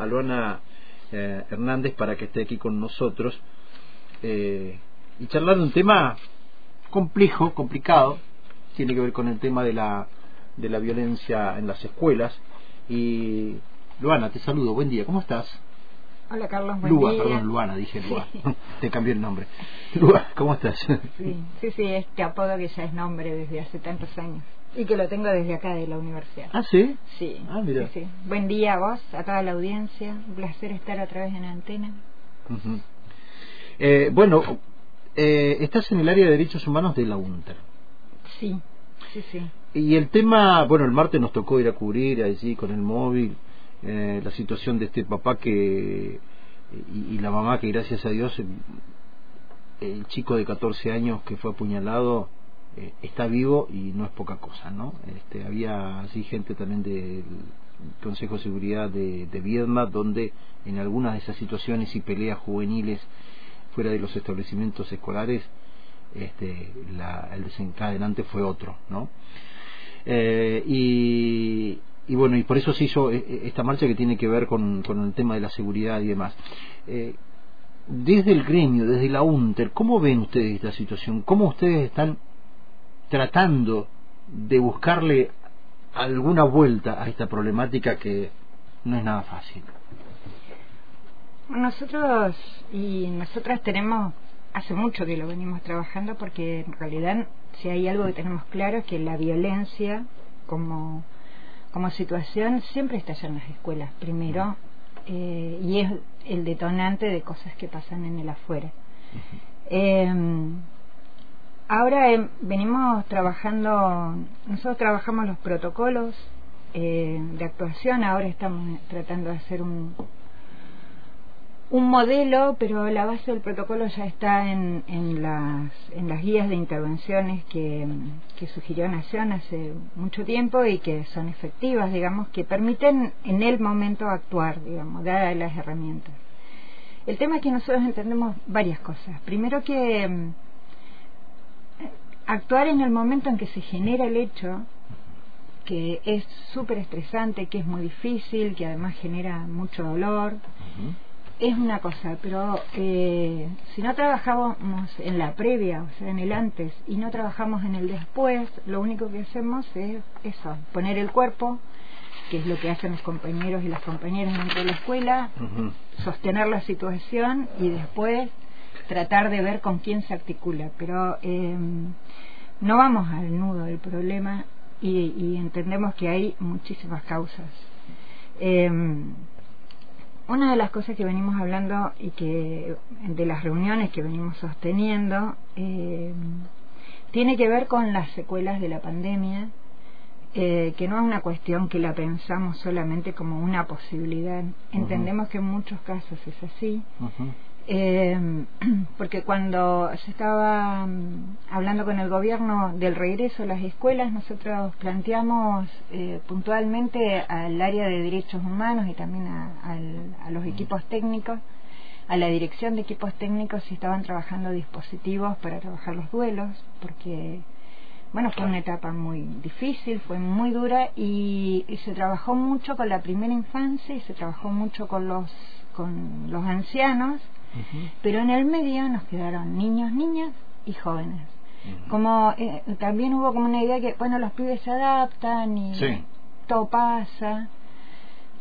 a Luana eh, Hernández para que esté aquí con nosotros eh, y charlar de un tema complejo, complicado, tiene que ver con el tema de la, de la violencia en las escuelas. Y Luana, te saludo, buen día, ¿cómo estás? Hola Carlos, buen Lua, día. perdón, Luana, dije Lua, te cambié el nombre. Lua, ¿cómo estás? Sí, sí, sí, este apodo que ya es nombre desde hace tantos años y que lo tengo desde acá de la universidad. ¿Ah, sí? Sí, Ah, mira. sí, sí. Buen día a vos, a toda la audiencia, un placer estar otra vez en antena. Ujú. Eh, bueno, eh, estás en el área de derechos humanos de la UNTER. Sí, sí, sí. Y el tema, bueno, el martes nos tocó ir a cubrir allí con el móvil eh, la situación de este papá que y, y la mamá que gracias a Dios el, el chico de 14 años que fue apuñalado eh, está vivo y no es poca cosa, ¿no? Este, había así gente también del Consejo de Seguridad de, de Viedma donde en algunas de esas situaciones y peleas juveniles fuera de los establecimientos escolares este, la, el desencadenante fue otro, ¿no? Eh, y, y bueno, y por eso se hizo eh, eh, esta marcha que tiene que ver con, con el tema de la seguridad y demás. Desde el gremio, desde la UNTER, ¿cómo ven ustedes esta situación? ¿Cómo ustedes están tratando de buscarle alguna vuelta a esta problemática que no es nada fácil? Nosotros y nosotras tenemos, hace mucho que lo venimos trabajando porque en realidad si hay algo que tenemos claro es que la violencia como, como situación siempre está allá en las escuelas, primero, eh, y es el detonante de cosas que pasan en el afuera. Eh, ahora eh, venimos trabajando, nosotros trabajamos los protocolos eh, de actuación, ahora estamos tratando de hacer un, un modelo, pero la base del protocolo ya está en, en, las, en las guías de intervenciones que, que sugirió Nación hace mucho tiempo y que son efectivas, digamos, que permiten en el momento actuar, digamos, dar las herramientas. El tema es que nosotros entendemos varias cosas. Primero que mm, actuar en el momento en que se genera el hecho, que es súper estresante, que es muy difícil, que además genera mucho dolor, es una cosa, pero eh, si no trabajamos en la previa, o sea, en el antes, y no trabajamos en el después, lo único que hacemos es eso, poner el cuerpo, que es lo que hacen los compañeros y las compañeras dentro de la escuela, sostener la situación y después tratar de ver con quién se articula. Pero eh, no vamos al nudo del problema y, y entendemos que hay muchísimas causas. Eh, una de las cosas que venimos hablando y que de las reuniones que venimos sosteniendo eh, tiene que ver con las secuelas de la pandemia, eh, que no es una cuestión que la pensamos solamente como una posibilidad. Entendemos que en muchos casos es así. Eh, porque cuando se estaba mm, hablando con el gobierno del regreso a las escuelas, nosotros planteamos eh, puntualmente al área de derechos humanos y también a, al- a los equipos técnicos, a la dirección de equipos técnicos si estaban trabajando dispositivos para trabajar los duelos, porque bueno, fue una etapa muy difícil, fue muy dura y, y se trabajó mucho con la primera infancia y se trabajó mucho con los con los ancianos Pero en el medio nos quedaron niños, niñas y jóvenes. Como eh, también hubo como una idea que, bueno, los pibes se adaptan y Sí. todo pasa.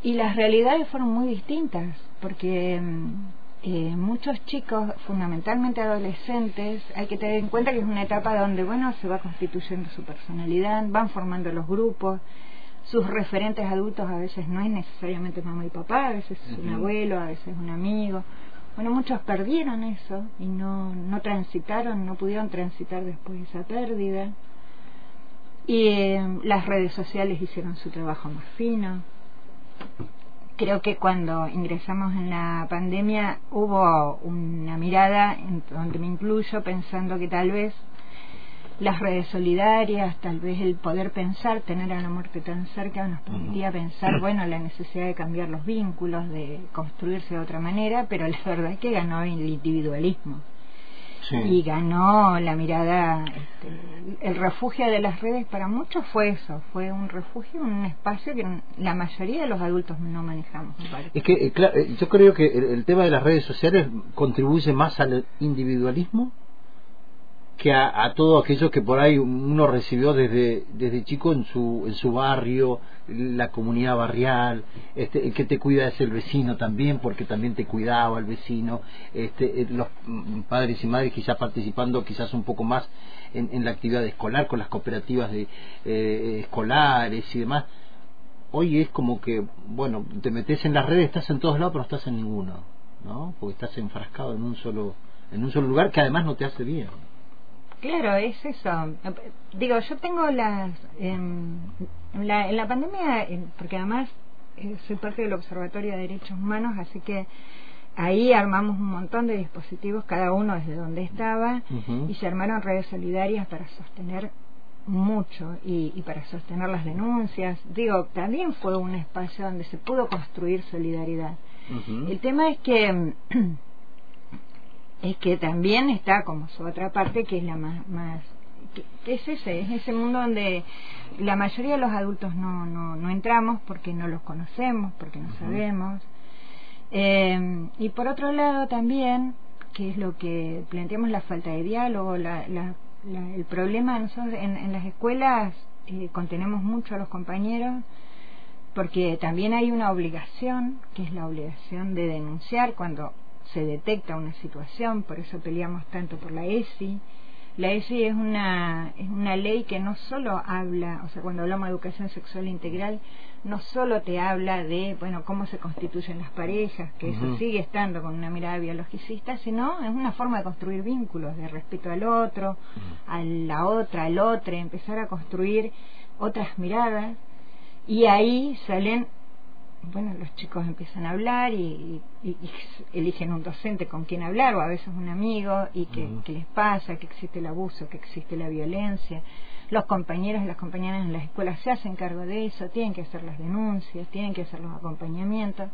Y las realidades fueron muy distintas, porque mm, eh, muchos chicos, fundamentalmente adolescentes, hay que tener en cuenta que es una etapa donde, bueno, se va constituyendo su personalidad, van formando los grupos, sus referentes adultos a veces no es necesariamente mamá y papá, a veces es un abuelo, a veces un amigo. Bueno, muchos perdieron eso y no, no transitaron, no pudieron transitar después de esa pérdida. Y eh, las redes sociales hicieron su trabajo más fino. Creo que cuando ingresamos en la pandemia hubo una mirada, en donde me incluyo, pensando que tal vez las redes solidarias, tal vez el poder pensar, tener a la muerte tan cerca nos permitía pensar, bueno, la necesidad de cambiar los vínculos, de construirse de otra manera, pero la verdad es que ganó el individualismo. y ganó la mirada, este, el refugio de las redes para muchos fue eso, fue un refugio, un espacio que la mayoría de los adultos no manejamos. Es que eh, eh, yo creo que el tema de las redes sociales contribuye más al individualismo que a, todo aquello que por ahí uno recibió desde, desde chico en su, en su barrio, la comunidad barrial, este, el que te cuida es el vecino también, porque también te cuidaba el vecino, este, eh, los padres y madres quizás participando quizás un poco más en, la actividad escolar, con las cooperativas de, eh, escolares y demás. Hoy es como que, bueno, te metes en las redes, estás en todos lados, pero no estás en ninguno, ¿no? Porque estás enfrascado en un solo, en un solo lugar que además no te hace bien. Claro, es eso. Digo, yo tengo las... en, la, en la pandemia, porque además eh, soy parte del Observatorio de Derechos Humanos, así que ahí armamos un montón de dispositivos, cada uno desde donde estaba, y se armaron redes solidarias para sostener mucho y, y, para sostener las denuncias. Digo, también fue un espacio donde se pudo construir solidaridad. El tema es que es que también está como su otra parte que es la más, más que, es ese, es ese mundo donde la mayoría de los adultos no, no, no entramos porque no los conocemos, porque no sabemos. Eh, y por otro lado también, que es lo que planteamos, la falta de diálogo, la, la, el problema nosotros en, en las escuelas eh, contenemos mucho a los compañeros porque también hay una obligación, que es la obligación de denunciar cuando se detecta una situación, por eso peleamos tanto por la ESI. La ESI es una, es una ley que no solo habla, o sea, cuando hablamos de educación sexual integral, no solo te habla de, bueno, cómo se constituyen las parejas, que eso sigue estando con una mirada biologicista, sino es una forma de construir vínculos, de respeto al otro, a la otra, al otro, empezar a construir otras miradas, y ahí salen bueno, los chicos empiezan a hablar y, eligen un docente con quien hablar o a veces un amigo y que, les pasa, que existe el abuso, que existe la violencia. Los compañeros y las compañeras en las escuelas se hacen cargo de eso, tienen que hacer las denuncias, tienen que hacer los acompañamientos.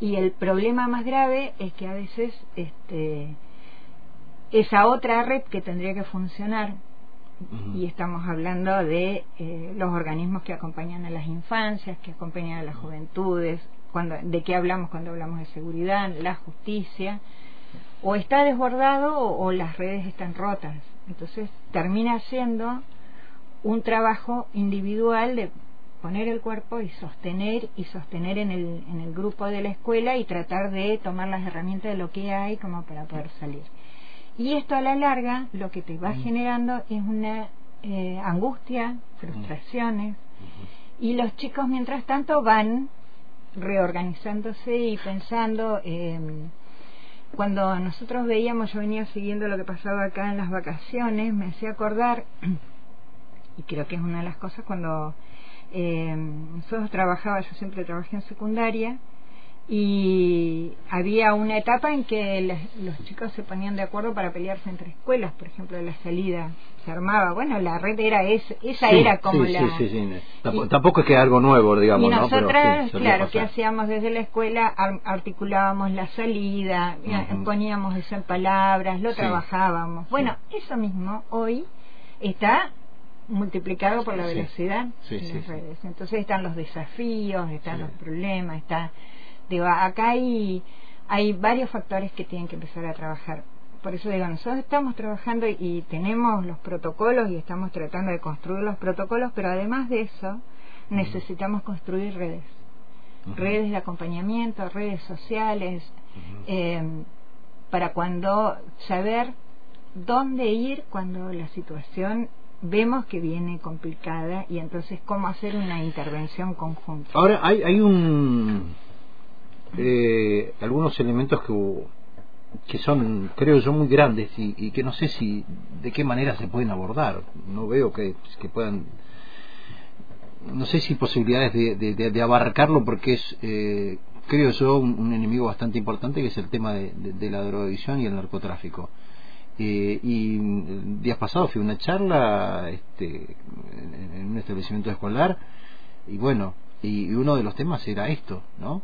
Y el problema más grave es que a veces este, esa otra red que tendría que funcionar y estamos hablando de eh, los organismos que acompañan a las infancias, que acompañan a las juventudes, cuando, de qué hablamos cuando hablamos de seguridad, la justicia, o está desbordado o, las redes están rotas. Entonces termina siendo un trabajo individual de poner el cuerpo y sostener y sostener en el, en el grupo de la escuela y tratar de tomar las herramientas de lo que hay como para poder salir. Y esto a la larga lo que te va mm. generando es una eh, angustia, frustraciones, y los chicos mientras tanto van reorganizándose y pensando. Eh, cuando nosotros veíamos, yo venía siguiendo lo que pasaba acá en las vacaciones, me hacía acordar, y creo que es una de las cosas cuando eh, nosotros trabajaba, yo siempre trabajé en secundaria, y había una etapa en que los chicos se ponían de acuerdo para pelearse entre escuelas, por ejemplo, la salida se armaba, bueno, la red era esa, esa era como la... Sí, sí, tampoco es que algo nuevo, digamos, y nosotras, claro, que hacíamos desde la escuela? articulábamos la salida, poníamos eso en palabras, lo trabajábamos. Bueno, eso mismo hoy está multiplicado por la velocidad de las redes. Entonces están los desafíos, están los problemas, está Digo, acá hay, hay varios factores que tienen que empezar a trabajar. Por eso digo, nosotros estamos trabajando y tenemos los protocolos y estamos tratando de construir los protocolos, pero además de eso necesitamos construir redes, redes de acompañamiento, redes sociales, eh, para cuando saber dónde ir cuando la situación vemos que viene complicada y entonces cómo hacer una intervención conjunta. Ahora hay, hay un eh, algunos elementos que, que son, creo yo, muy grandes y, que no sé si de qué manera se pueden abordar. No veo que, que puedan. No sé si posibilidades de, de, abarcarlo porque es, eh, creo yo, un, enemigo bastante importante que es el tema de, la drogadicción y el narcotráfico. Eh, y días pasados fui a una charla este, en, un establecimiento escolar y bueno, y uno de los temas era esto, ¿no?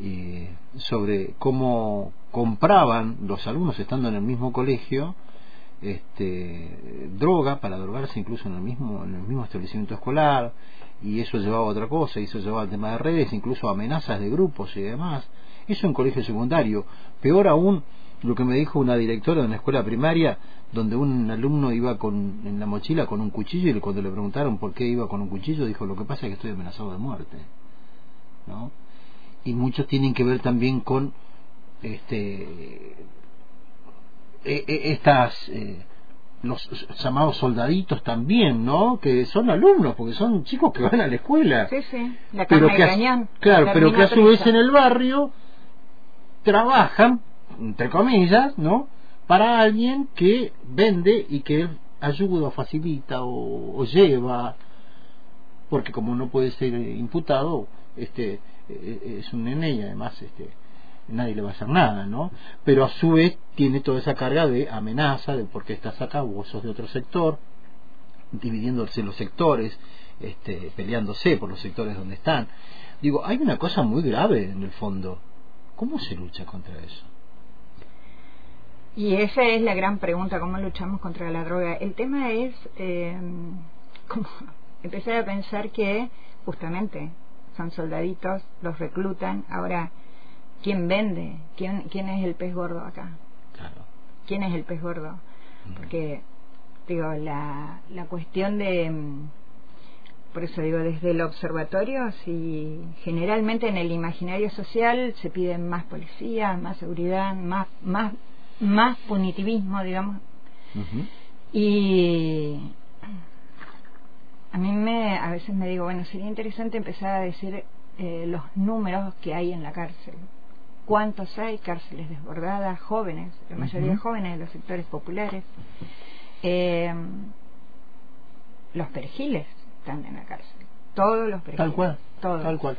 Y sobre cómo compraban los alumnos estando en el mismo colegio este, droga para drogarse incluso en el mismo en el mismo establecimiento escolar y eso llevaba a otra cosa y eso llevaba al tema de redes incluso amenazas de grupos y demás eso en colegio secundario peor aún lo que me dijo una directora de una escuela primaria donde un alumno iba con en la mochila con un cuchillo y cuando le preguntaron por qué iba con un cuchillo dijo lo que pasa es que estoy amenazado de muerte ¿no? Y muchos tienen que ver también con este e, e, estas eh, los llamados soldaditos también, ¿no? Que son alumnos, porque son chicos que van a la escuela. Sí, sí, la pero que cañón. Claro, pero que a su vez en el barrio trabajan, entre comillas, ¿no? Para alguien que vende y que ayuda, facilita o, o lleva, porque como no puede ser imputado, este eh, eh, es un nene y además este nadie le va a hacer nada, ¿no? Pero a su vez tiene toda esa carga de amenaza, de por qué estás acá, vos sos de otro sector, dividiéndose los sectores, este, peleándose por los sectores donde están. Digo, hay una cosa muy grave en el fondo. ¿Cómo se lucha contra eso? Y esa es la gran pregunta, ¿cómo luchamos contra la droga? El tema es eh, empezar a pensar que justamente son soldaditos, los reclutan. Ahora, ¿quién vende? ¿Quién, quién es el pez gordo acá? Claro. ¿Quién es el pez gordo? Porque, digo, la, la cuestión de. Mm, por eso digo, desde el observatorio, si generalmente en el imaginario social se piden más policía, más seguridad, más, más, más punitivismo, digamos. Y a mí me, a veces me digo, bueno, sería interesante empezar a decir eh, los números que hay en la cárcel cuántos hay, cárceles desbordadas, jóvenes, la mayoría jóvenes de los sectores populares. Eh, los perjiles están en la cárcel, todos los perjiles. Tal cual, todos. tal cual.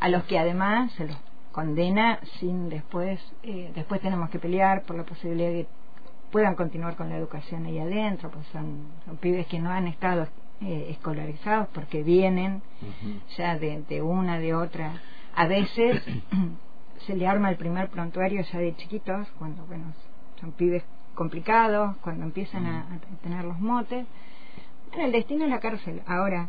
A los que además se los condena sin después, eh, después tenemos que pelear por la posibilidad de que puedan continuar con la educación ahí adentro, pues son, son pibes que no han estado eh, escolarizados porque vienen ya de, de una, de otra. A veces se le arma el primer prontuario ya de chiquitos, cuando, bueno, son pibes complicados, cuando empiezan a, tener los motes. Bueno, el destino es la cárcel. Ahora,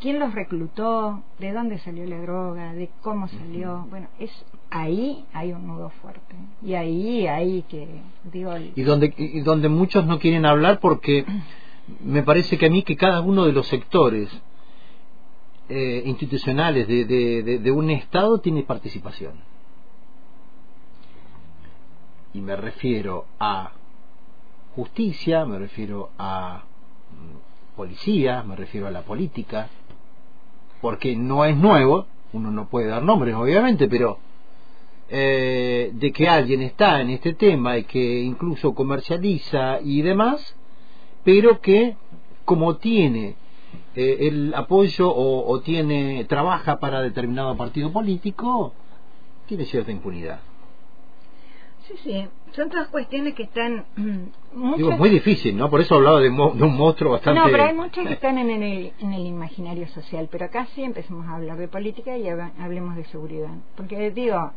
¿quién los reclutó? ¿De dónde salió la droga? ¿De cómo salió? Bueno, es ahí hay un nudo fuerte. Y ahí hay que, digo... Y donde, y donde muchos no quieren hablar porque me parece que a mí que cada uno de los sectores eh, institucionales de, de, de, un Estado tiene participación. Y me refiero a justicia, me refiero a mm, policía, me refiero a la política, porque no es nuevo, uno no puede dar nombres obviamente, pero eh, de que alguien está en este tema y que incluso comercializa y demás, pero que como tiene eh, el apoyo o, tiene trabaja para determinado partido político tiene cierta impunidad. Sí sí son todas cuestiones que están Digo, es muy difícil no por eso hablaba de, de, un monstruo bastante no pero hay muchas que están en el, en el imaginario social pero acá sí empezamos a hablar de política y hablemos de seguridad. Porque digo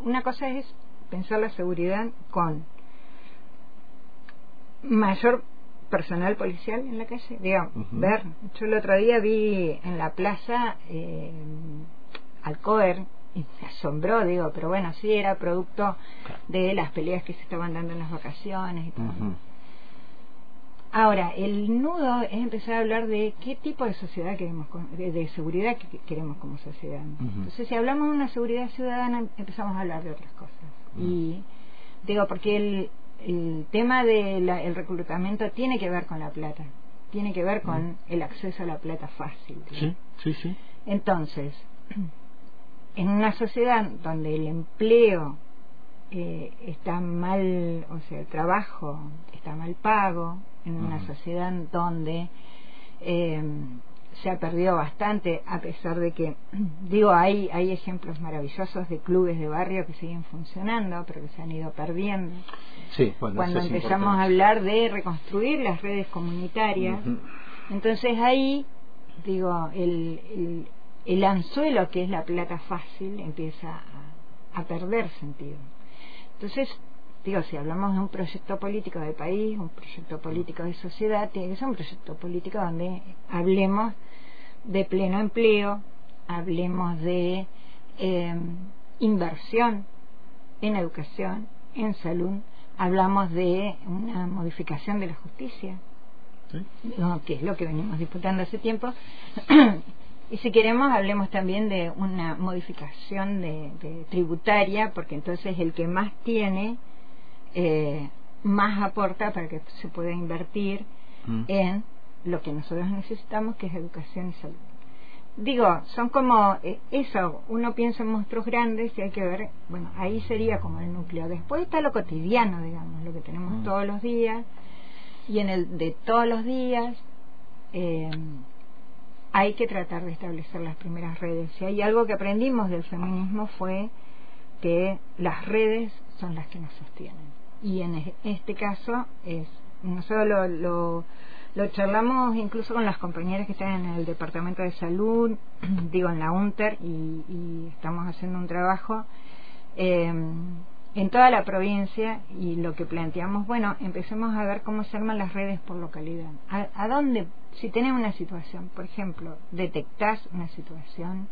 una cosa es pensar la seguridad con mayor personal policial en la calle, digamos, ver. Yo el otro día vi en la plaza eh, y me asombró, digo, pero bueno, sí era producto de las peleas que se estaban dando en las vacaciones y todo. Ahora, el nudo es empezar a hablar de qué tipo de sociedad queremos, de, seguridad que queremos como sociedad. Entonces, si hablamos de una seguridad ciudadana, empezamos a hablar de otras cosas. Y digo, porque el, el tema del reclutamiento tiene que ver con la plata, tiene que ver con el acceso a la plata fácil. Sí, sí, sí. Entonces, en una sociedad donde el empleo eh, está mal, o sea, el trabajo está mal pago, en una sociedad donde eh, se ha perdido bastante a pesar de que digo hay hay ejemplos maravillosos de clubes de barrio que siguen funcionando pero que se han ido perdiendo. Sí, cuando empezamos a hablar de reconstruir las redes comunitarias entonces ahí digo el, el anzuelo que es la plata fácil empieza a, perder sentido. Entonces, digo, si hablamos de un proyecto político de país, un proyecto político de sociedad, tiene que ser un proyecto político donde hablemos de pleno empleo, hablemos de eh, inversión en educación, en salud, hablamos de una modificación de la justicia, que es lo que venimos disputando hace tiempo. y si queremos, hablemos también de una modificación de, tributaria, porque entonces el que más tiene, eh, más aporta para que se pueda invertir mm. en lo que nosotros necesitamos, que es educación y salud digo, son como eh, eso, uno piensa en monstruos grandes y hay que ver, bueno, ahí sería como el núcleo. Después está lo cotidiano, digamos, lo que tenemos mm. todos los días, y en el de todos los días eh, hay que tratar de establecer las primeras redes. Si hay algo que aprendimos del feminismo fue que las redes son las que nos sostienen. Y en este caso es, no solo lo lo charlamos incluso con las compañeras que están en el Departamento de Salud, digo en la UNTER, y, estamos haciendo un trabajo eh, en toda la provincia y lo que planteamos, bueno, empecemos a ver cómo se arman las redes por localidad. ¿A, dónde, si tenés una situación, por ejemplo, detectás una situación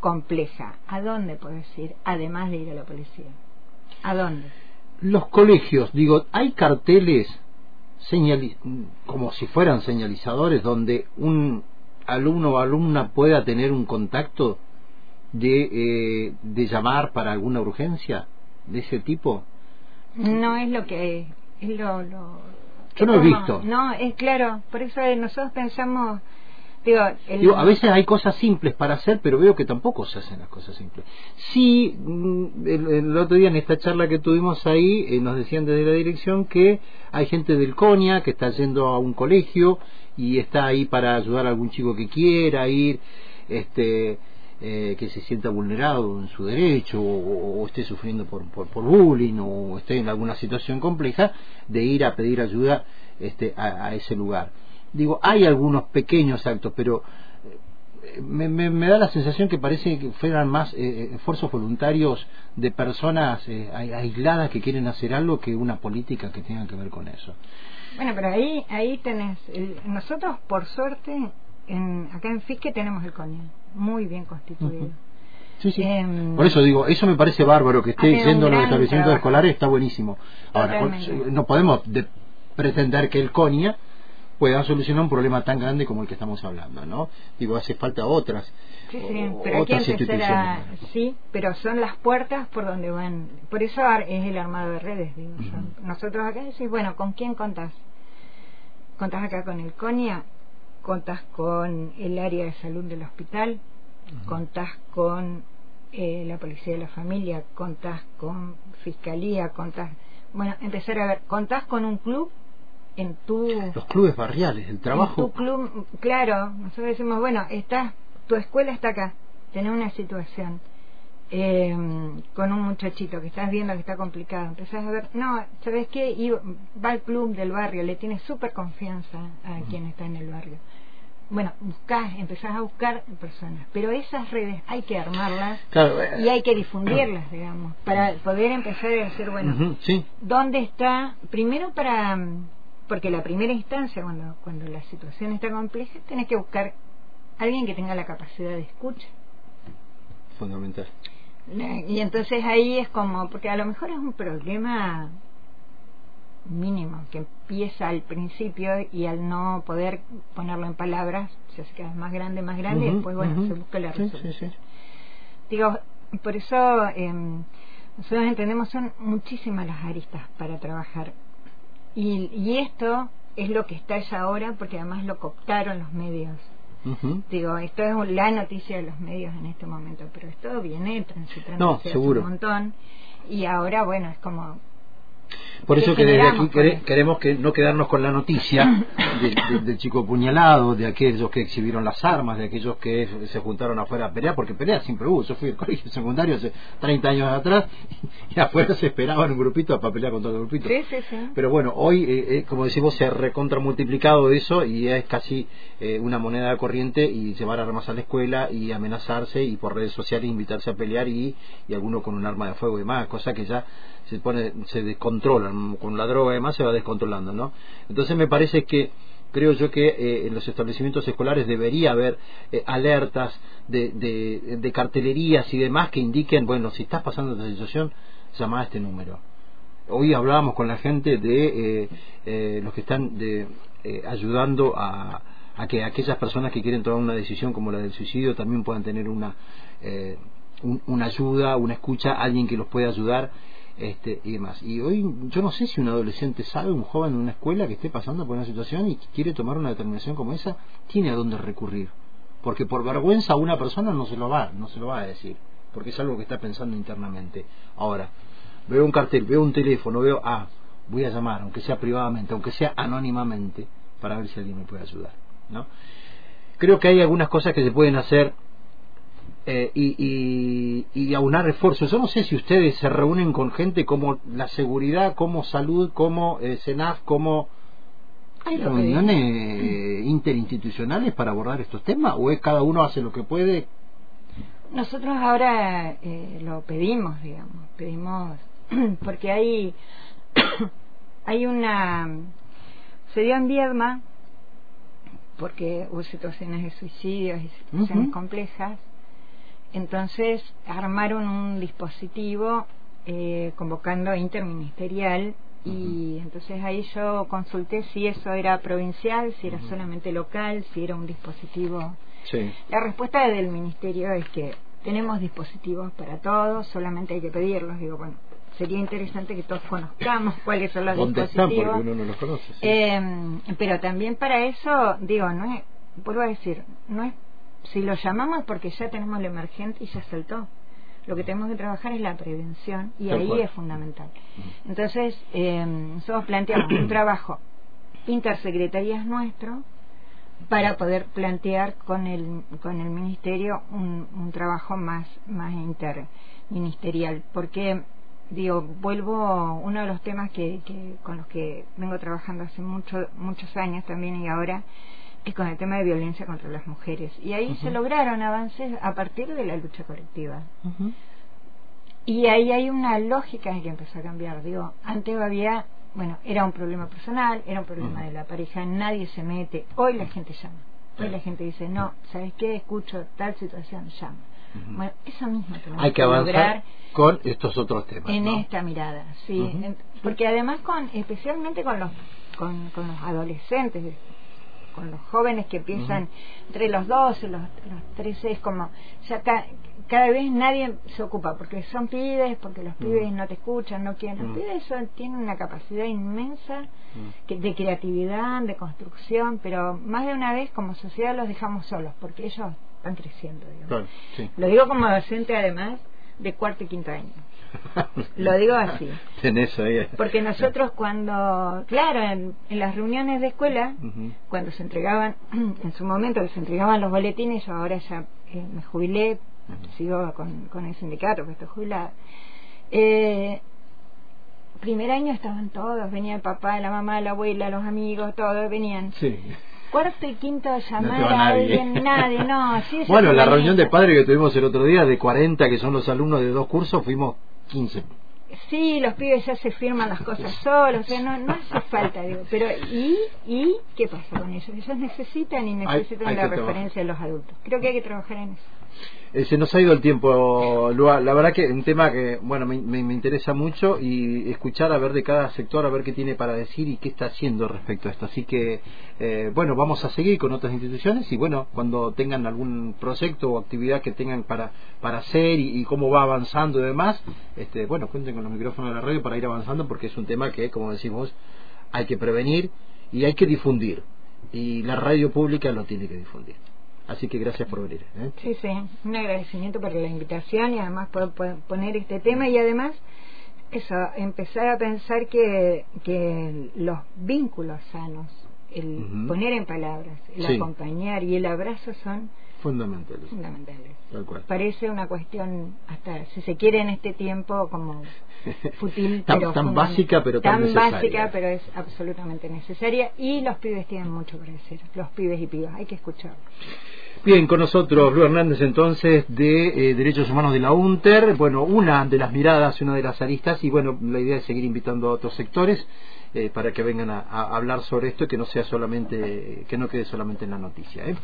compleja, ¿a dónde puedes ir, además de ir a la policía? ¿A dónde? Los colegios, digo, hay carteles como si fueran señalizadores donde un alumno o alumna pueda tener un contacto de, eh, de llamar para alguna urgencia de ese tipo? No es lo que es lo, lo yo no he visto. No, es claro, por eso nosotros pensamos Digo, a veces hay cosas simples para hacer, pero veo que tampoco se hacen las cosas simples. Sí, mm, el, otro día en esta charla que tuvimos ahí, eh, nos decían desde la dirección que hay gente del CONIA que está yendo a un colegio y está ahí para ayudar a algún chico que quiera ir, este, eh, que se sienta vulnerado en su derecho o, esté sufriendo por, por, bullying o esté en alguna situación compleja, de ir a pedir ayuda este, a ese lugar digo, hay algunos pequeños actos, pero eh, me, me, da la sensación que parece que fueran más eh, eh, esfuerzos voluntarios de personas aisladas que quieren hacer algo que una política que tenga que ver con eso. Bueno, pero ahí ahí tenés, nosotros por suerte en, acá en Fisque tenemos el CONIA, muy bien constituido. Sí, sí. Em, por eso digo, eso me parece bárbaro que esté yendo a los establecimientos escolares, está buenísimo. Ahora, no podemos pretender que el CONIA puedan solucionar un problema tan grande como el que estamos hablando, ¿no? Digo, hace falta otras. Sí, sí, pero otras sí, pero son las puertas por donde van. Por eso es el armado de redes, digo. Nosotros acá decimos, bueno, ¿con quién contás? Contás acá con el CONIA, contás con el área de salud del hospital, contás con eh, la policía de la familia, contás con fiscalía, contás. Bueno, empezar a ver, contás con un club en tu los clubes barriales el trabajo. tu club claro nosotros decimos bueno está tu escuela está acá tenés una situación eh, con un muchachito que estás viendo que está complicado empezás a ver no sabes qué y va al club del barrio le tienes súper confianza a quien está en el barrio bueno, buscás, empezás a buscar personas, pero esas redes hay que armarlas y hay que difundirlas, digamos, para poder empezar a decir, bueno, ¿dónde está? Primero para porque la primera instancia, cuando, cuando la situación está compleja, tenés que buscar alguien que tenga la capacidad de escucha. Fundamental. Y entonces ahí es como, porque a lo mejor es un problema mínimo que empieza al principio y al no poder ponerlo en palabras se hace cada vez más grande, más grande y después, bueno, se busca la resolución. Digo, por eso eh, nosotros entendemos son muchísimas las aristas para trabajar y, y esto es lo que está ya ahora porque además lo cooptaron los medios. Digo, esto es la noticia de los medios en este momento, pero esto viene transitando hace un montón. Y ahora, bueno, es como Por eso que desde aquí queremos que no quedarnos con la noticia del chico puñalado, de aquellos que exhibieron las armas, de aquellos que se juntaron afuera a pelear, porque pelea siempre hubo. Yo fui al colegio secundario hace 30 años atrás y afuera se esperaban un grupito para pelear con todo el grupito. Pero bueno, hoy, eh, eh, como decimos, se ha recontra multiplicado eso y es casi eh, una moneda de corriente y llevar armas a la escuela y amenazarse y por redes sociales invitarse a pelear y, y alguno con un arma de fuego y demás, cosa que ya se pone se descontrolan con la droga y demás se va descontrolando no entonces me parece que creo yo que eh, en los establecimientos escolares debería haber eh, alertas de, de, cartelerías y demás que indiquen bueno si estás pasando esta situación llama a este número. Hoy hablábamos con la gente de eh, los que están de, ayudando a, a que aquellas personas que quieren tomar una decisión como la del suicidio también puedan tener una una ayuda, una escucha, alguien que los pueda ayudar este, y demás. Y hoy yo no sé si un adolescente sabe, un joven en una escuela que esté pasando por una situación y quiere tomar una determinación como esa, tiene a dónde recurrir. Porque por vergüenza una persona no se lo va, no se lo va a decir, porque es algo que está pensando internamente. Ahora, veo un cartel, veo un teléfono, veo, ah, voy a llamar, aunque sea privadamente, aunque sea anónimamente, para ver si alguien me puede ayudar. ¿no? Creo que hay algunas cosas que se pueden hacer eh, y, y, aunar esfuerzos. Yo no sé si ustedes se reúnen con gente como la seguridad, como salud, como eh, CENAF, como... ¿Hay reuniones interinstitucionales para abordar estos temas o es cada uno hace lo que puede? Nosotros ahora eh, lo pedimos, digamos, pedimos porque hay hay una se dio en Viedma porque hubo situaciones de suicidios y situaciones complejas entonces armaron un dispositivo eh, convocando interministerial y entonces ahí yo consulté si eso era provincial, si era solamente local, si era un dispositivo. La respuesta del ministerio es que tenemos dispositivos para todos, solamente hay que pedirlos. Digo, bueno, sería interesante que todos conozcamos cuáles son los dispositivos. uno no los conoce. Em, pero también para eso, digo, no es, vuelvo a decir, no es si lo llamamos porque ya tenemos lo emergente y ya saltó. Lo que tenemos que trabajar es la prevención y ahí es fundamental. Entonces, eh, nosotros planteamos un trabajo intersecretarías nuestro para poder plantear con el, con el ministerio un, un trabajo más, más interministerial. Porque, digo, vuelvo, uno de los temas que, que, con los que vengo trabajando hace mucho, muchos años también y ahora y con el tema de violencia contra las mujeres. Y ahí se lograron avances a partir de la lucha colectiva. Y ahí hay una lógica que empezó a cambiar. Digo, antes había, bueno, era un problema personal, era un problema de la pareja, nadie se mete. Hoy la gente llama. Hoy la gente dice, no, ¿sabes qué? Escucho tal situación, llama. Bueno, eso mismo tenemos Hay que, avanzar con estos otros temas. En esta mirada, sí. porque además, con especialmente con los, con, con los adolescentes, con los jóvenes que empiezan entre los 12, los, los 13, es como, ya cada vez nadie se ocupa, porque son pibes, porque los pibes no te escuchan, no quieren. Los pibes son, tienen una capacidad inmensa de creatividad, de construcción, pero más de una vez como sociedad los dejamos solos, porque ellos están creciendo. Lo digo como docente además de cuarto y quinto año. Lo digo así. Porque nosotros cuando, claro, en, las reuniones de escuela, cuando se entregaban, en su momento que se entregaban los boletines, yo ahora ya eh, me jubilé, sigo con, con el sindicato, que estoy jubilada. Eh, primer año estaban todos, venía el papá, la mamá, la abuela, los amigos, todos venían. Sí cuarto y quinto llamar a alguien, nadie, no. bueno, la reunión de padres que tuvimos el otro día, de 40 que son los alumnos de dos cursos, fuimos 15. Sí, los pibes ya se firman las cosas solos, o sea, no, no hace falta, digo, pero ¿y, ¿y qué pasa con ellos? Ellos necesitan y necesitan la referencia de los adultos. Creo que hay que trabajar en eso. Eh, se nos ha ido el tiempo, Lua. La verdad que un tema que, bueno, me, me, interesa mucho y escuchar a ver de cada sector, a ver qué tiene para decir y qué está haciendo respecto a esto. Así que, eh, bueno, vamos a seguir con otras instituciones y, bueno, cuando tengan algún proyecto o actividad que tengan para, para hacer y, cómo va avanzando y demás, este, bueno, cuenten con los micrófonos de la radio para ir avanzando porque es un tema que, como decimos, hay que prevenir y hay que difundir. Y la radio pública lo tiene que difundir. Así que gracias por venir. ¿eh? Sí, sí, un agradecimiento por la invitación y además por, poner este tema y además Eso, empezar a pensar que, que los vínculos sanos, el poner en palabras, el acompañar y el abrazo son fundamentales. fundamentales. Parece una cuestión, hasta si se quiere en este tiempo, como fútil, tan, pero tan básica, pero tan, tan básica, pero es absolutamente necesaria. Y los pibes tienen mucho para decir, los pibes y pibas, hay que escucharlos. Bien, con nosotros Luis Hernández entonces de eh, Derechos Humanos de la UNTER, bueno, una de las miradas, una de las aristas y bueno, la idea es seguir invitando a otros sectores eh, para que vengan a, a, hablar sobre esto y que no sea solamente, que no quede solamente en la noticia. ¿eh?